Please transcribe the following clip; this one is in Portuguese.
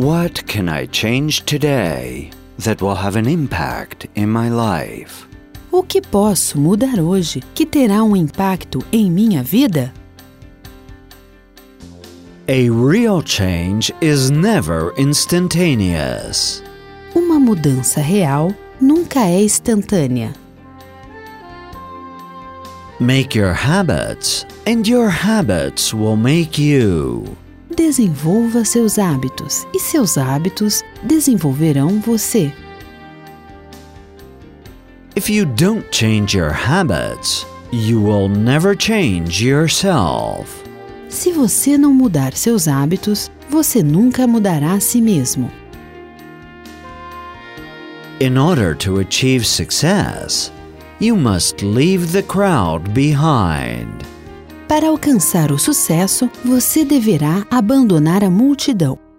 What can I change today that will have an impact in my life? O que posso mudar hoje que terá um impacto em minha vida? A real change is never instantaneous. Uma mudança real nunca é instantânea. Make your habits, and your habits will make you. Desenvolva seus hábitos e seus hábitos desenvolverão você. If you don't change your habits, you will never change yourself. Se você não mudar seus hábitos, você nunca mudará a si mesmo. In order to achieve success, you must leave the crowd behind. Para alcançar o sucesso, você deverá abandonar a multidão.